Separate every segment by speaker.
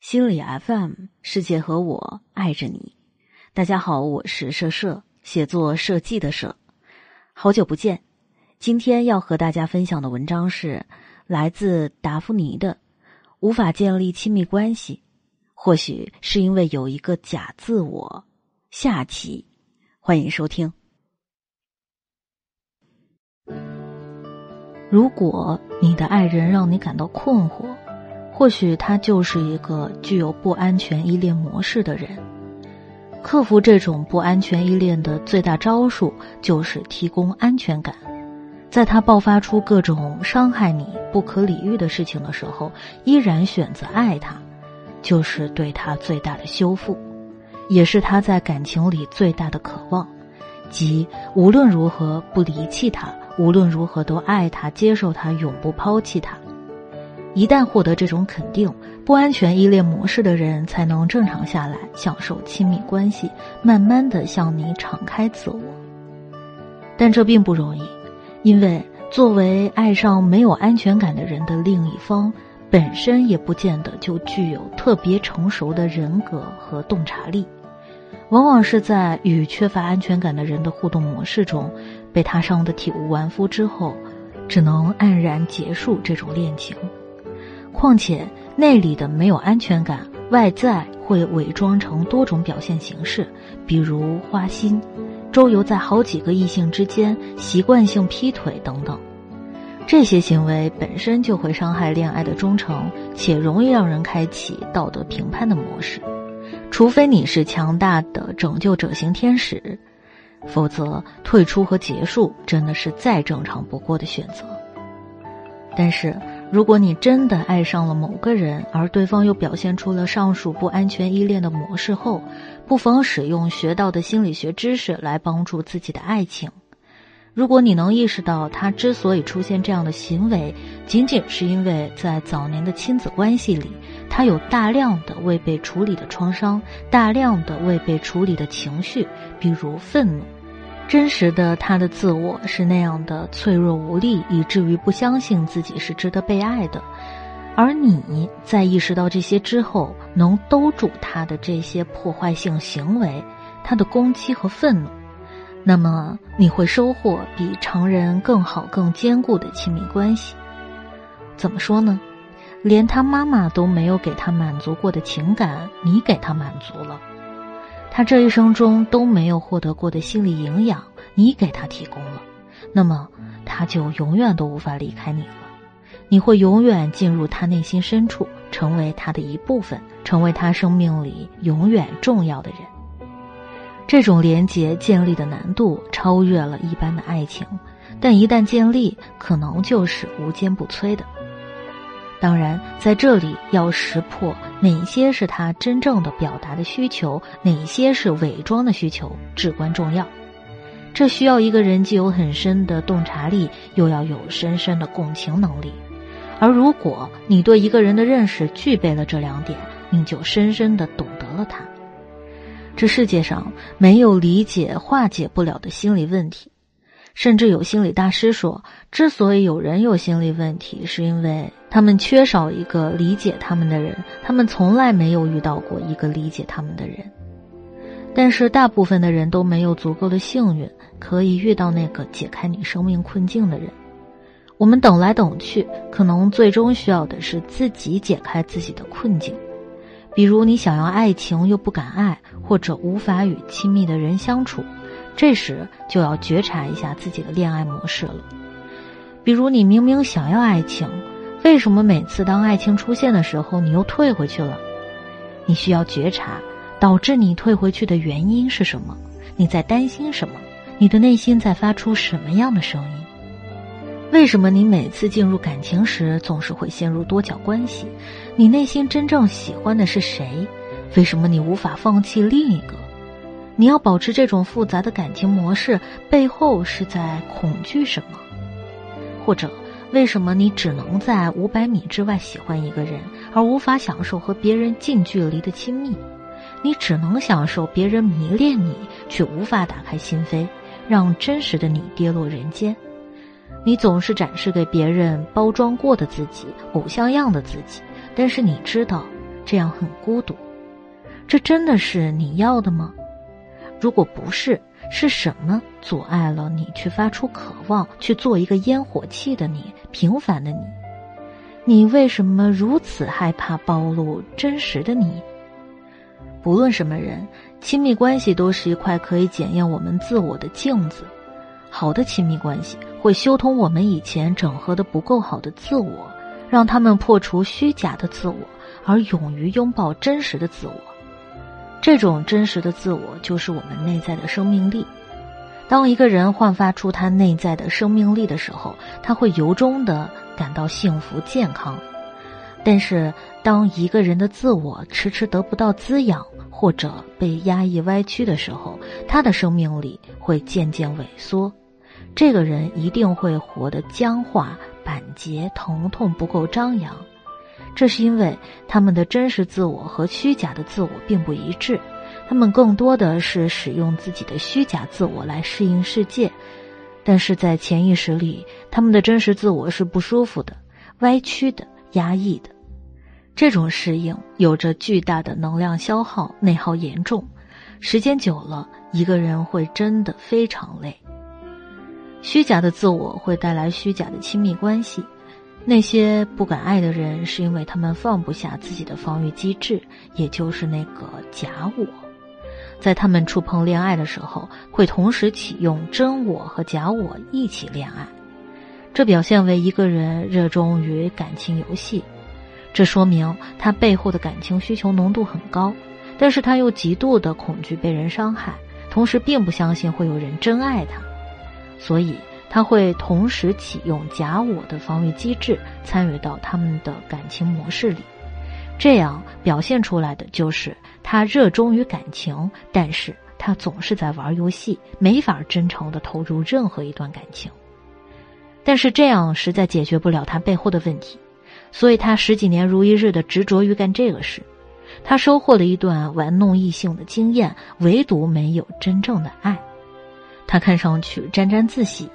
Speaker 1: 心理 FM，世界和我爱着你。大家好，我是社社，写作设计的社。好久不见，今天要和大家分享的文章是来自达芙妮的《无法建立亲密关系》，或许是因为有一个假自我。下期欢迎收听。如果你的爱人让你感到困惑。或许他就是一个具有不安全依恋模式的人。克服这种不安全依恋的最大招数就是提供安全感。在他爆发出各种伤害你、不可理喻的事情的时候，依然选择爱他，就是对他最大的修复，也是他在感情里最大的渴望，即无论如何不离弃他，无论如何都爱他、接受他、永不抛弃他。一旦获得这种肯定，不安全依恋模式的人才能正常下来，享受亲密关系，慢慢的向你敞开自我。但这并不容易，因为作为爱上没有安全感的人的另一方，本身也不见得就具有特别成熟的人格和洞察力，往往是在与缺乏安全感的人的互动模式中，被他伤得体无完肤之后，只能黯然结束这种恋情。况且，内里的没有安全感，外在会伪装成多种表现形式，比如花心、周游在好几个异性之间、习惯性劈腿等等。这些行为本身就会伤害恋爱的忠诚，且容易让人开启道德评判的模式。除非你是强大的拯救者型天使，否则退出和结束真的是再正常不过的选择。但是。如果你真的爱上了某个人，而对方又表现出了上述不安全依恋的模式后，不妨使用学到的心理学知识来帮助自己的爱情。如果你能意识到他之所以出现这样的行为，仅仅是因为在早年的亲子关系里，他有大量的未被处理的创伤，大量的未被处理的情绪，比如愤怒。真实的他的自我是那样的脆弱无力，以至于不相信自己是值得被爱的。而你在意识到这些之后，能兜住他的这些破坏性行为，他的攻击和愤怒，那么你会收获比常人更好、更坚固的亲密关系。怎么说呢？连他妈妈都没有给他满足过的情感，你给他满足了。他这一生中都没有获得过的心理营养，你给他提供了，那么他就永远都无法离开你了。你会永远进入他内心深处，成为他的一部分，成为他生命里永远重要的人。这种连结建立的难度超越了一般的爱情，但一旦建立，可能就是无坚不摧的。当然，在这里要识破哪些是他真正的表达的需求，哪些是伪装的需求，至关重要。这需要一个人既有很深的洞察力，又要有深深的共情能力。而如果你对一个人的认识具备了这两点，你就深深的懂得了他。这世界上没有理解化解不了的心理问题。甚至有心理大师说，之所以有人有心理问题，是因为他们缺少一个理解他们的人，他们从来没有遇到过一个理解他们的人。但是大部分的人都没有足够的幸运，可以遇到那个解开你生命困境的人。我们等来等去，可能最终需要的是自己解开自己的困境。比如你想要爱情又不敢爱，或者无法与亲密的人相处。这时就要觉察一下自己的恋爱模式了，比如你明明想要爱情，为什么每次当爱情出现的时候你又退回去了？你需要觉察导致你退回去的原因是什么？你在担心什么？你的内心在发出什么样的声音？为什么你每次进入感情时总是会陷入多角关系？你内心真正喜欢的是谁？为什么你无法放弃另一个？你要保持这种复杂的感情模式，背后是在恐惧什么？或者，为什么你只能在五百米之外喜欢一个人，而无法享受和别人近距离的亲密？你只能享受别人迷恋你，却无法打开心扉，让真实的你跌落人间。你总是展示给别人包装过的自己，偶像样的自己，但是你知道。这样很孤独。这真的是你要的吗？如果不是，是什么阻碍了你去发出渴望，去做一个烟火气的你，平凡的你？你为什么如此害怕暴露真实的你？不论什么人，亲密关系都是一块可以检验我们自我的镜子。好的亲密关系会修通我们以前整合的不够好的自我，让他们破除虚假的自我，而勇于拥抱真实的自我。这种真实的自我就是我们内在的生命力。当一个人焕发出他内在的生命力的时候，他会由衷的感到幸福健康。但是，当一个人的自我迟迟得不到滋养，或者被压抑歪曲的时候，他的生命力会渐渐萎缩。这个人一定会活得僵化、板结、疼痛不够张扬。这是因为他们的真实自我和虚假的自我并不一致。他们更多的是使用自己的虚假自我来适应世界，但是在潜意识里，他们的真实自我是不舒服的、歪曲的、压抑的。这种适应有着巨大的能量消耗，内耗严重。时间久了，一个人会真的非常累。虚假的自我会带来虚假的亲密关系。那些不敢爱的人，是因为他们放不下自己的防御机制，也就是那个假我。在他们触碰恋爱的时候，会同时启用真我和假我一起恋爱，这表现为一个人热衷于感情游戏，这说明他背后的感情需求浓度很高，但是他又极度的恐惧被人伤害，同时并不相信会有人真爱他，所以他会同时启用假我的防御机制，参与到他们的感情模式里。这样表现出来的就是他热衷于感情，但是他总是在玩游戏，没法真诚的投入任何一段感情。但是这样实在解决不了他背后的问题，所以他十几年如一日的执着于干这个事。他收获了一段玩弄异性的经验，唯独没有真正的爱。他看上去沾沾自喜，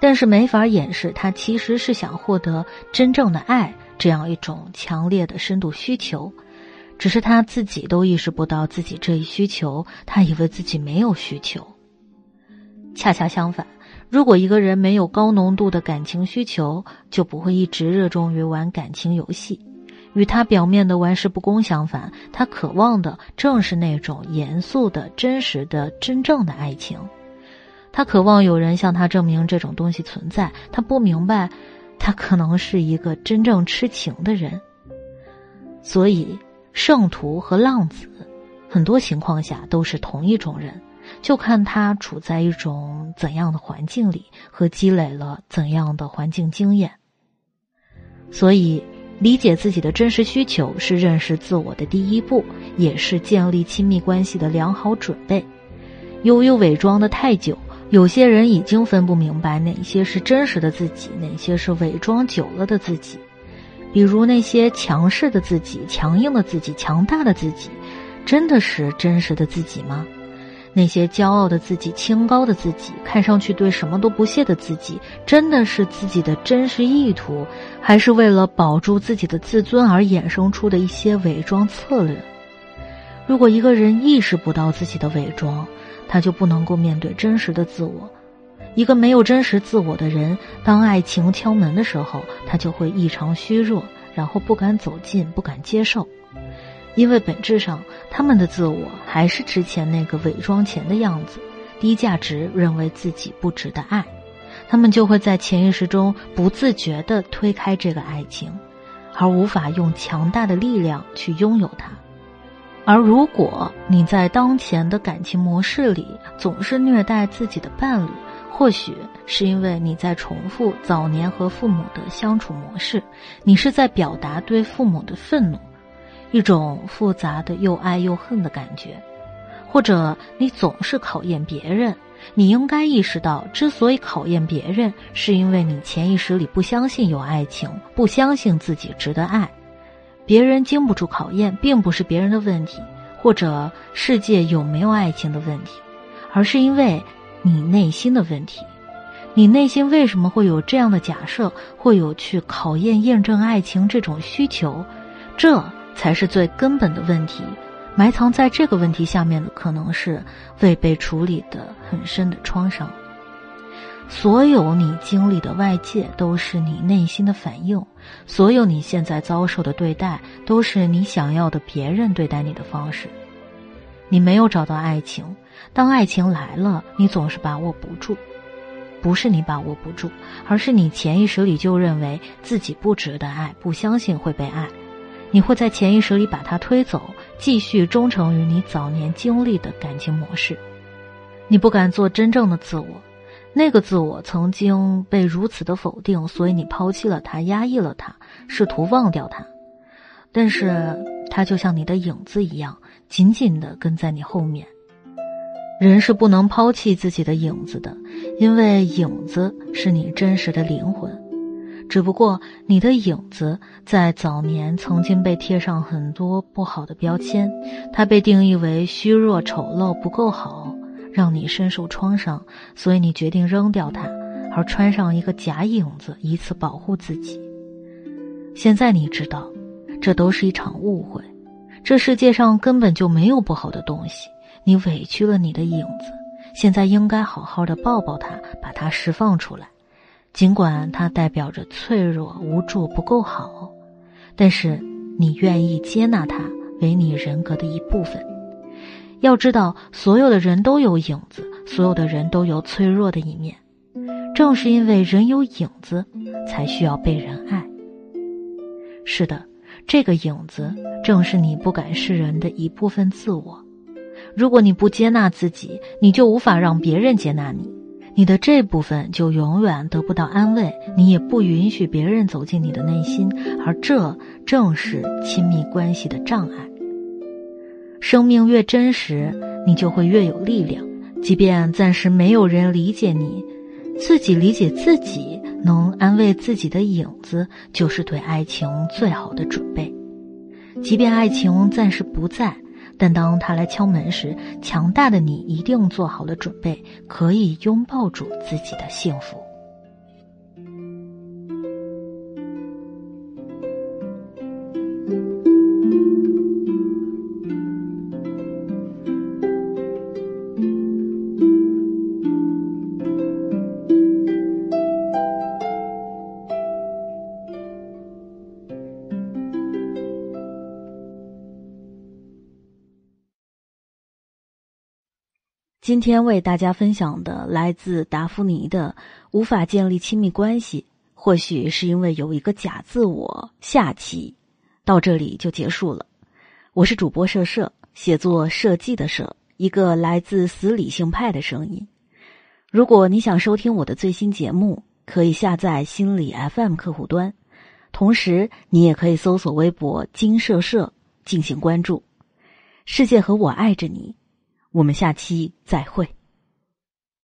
Speaker 1: 但是没法掩饰他其实是想获得真正的爱。这样一种强烈的深度需求，只是他自己都意识不到自己这一需求，他以为自己没有需求。恰恰相反，如果一个人没有高浓度的感情需求，就不会一直热衷于玩感情游戏。与他表面的玩世不恭相反，他渴望的正是那种严肃的、真实的、真正的爱情。他渴望有人向他证明这种东西存在。他不明白。他可能是一个真正痴情的人，所以圣徒和浪子，很多情况下都是同一种人，就看他处在一种怎样的环境里和积累了怎样的环境经验。所以，理解自己的真实需求是认识自我的第一步，也是建立亲密关系的良好准备。由于伪装的太久。有些人已经分不明白哪些是真实的自己，哪些是伪装久了的自己。比如那些强势的自己、强硬的自己、强大的自己，真的是真实的自己吗？那些骄傲的自己、清高的自己、看上去对什么都不屑的自己，真的是自己的真实意图，还是为了保住自己的自尊而衍生出的一些伪装策略？如果一个人意识不到自己的伪装，他就不能够面对真实的自我。一个没有真实自我的人，当爱情敲门的时候，他就会异常虚弱，然后不敢走近，不敢接受，因为本质上他们的自我还是之前那个伪装前的样子，低价值，认为自己不值得爱，他们就会在潜意识中不自觉地推开这个爱情，而无法用强大的力量去拥有它。而如果你在当前的感情模式里总是虐待自己的伴侣，或许是因为你在重复早年和父母的相处模式，你是在表达对父母的愤怒，一种复杂的又爱又恨的感觉，或者你总是考验别人，你应该意识到，之所以考验别人，是因为你潜意识里不相信有爱情，不相信自己值得爱。别人经不住考验，并不是别人的问题，或者世界有没有爱情的问题，而是因为你内心的问题。你内心为什么会有这样的假设，会有去考验、验证爱情这种需求？这才是最根本的问题。埋藏在这个问题下面的，可能是未被处理的很深的创伤。所有你经历的外界，都是你内心的反应；所有你现在遭受的对待，都是你想要的别人对待你的方式。你没有找到爱情，当爱情来了，你总是把握不住。不是你把握不住，而是你潜意识里就认为自己不值得爱，不相信会被爱。你会在潜意识里把它推走，继续忠诚于你早年经历的感情模式。你不敢做真正的自我。那个自我曾经被如此的否定，所以你抛弃了他，压抑了他，试图忘掉他。但是，他就像你的影子一样，紧紧的跟在你后面。人是不能抛弃自己的影子的，因为影子是你真实的灵魂。只不过，你的影子在早年曾经被贴上很多不好的标签，它被定义为虚弱、丑陋、不够好。让你深受创伤，所以你决定扔掉它，而穿上一个假影子，以此保护自己。现在你知道，这都是一场误会。这世界上根本就没有不好的东西。你委屈了你的影子，现在应该好好的抱抱它，把它释放出来。尽管它代表着脆弱、无助、不够好，但是你愿意接纳它为你人格的一部分。要知道，所有的人都有影子，所有的人都有脆弱的一面。正是因为人有影子，才需要被人爱。是的，这个影子正是你不敢示人的一部分自我。如果你不接纳自己，你就无法让别人接纳你，你的这部分就永远得不到安慰，你也不允许别人走进你的内心，而这正是亲密关系的障碍。生命越真实，你就会越有力量。即便暂时没有人理解你，自己理解自己，能安慰自己的影子，就是对爱情最好的准备。即便爱情暂时不在，但当他来敲门时，强大的你一定做好了准备，可以拥抱住自己的幸福。今天为大家分享的来自达芙妮的“无法建立亲密关系”，或许是因为有一个假自我。下期到这里就结束了。我是主播社社，写作设计的社，一个来自死理性派的声音。如果你想收听我的最新节目，可以下载心理 FM 客户端，同时你也可以搜索微博“金社社”进行关注。世界和我爱着你。我们下期再会。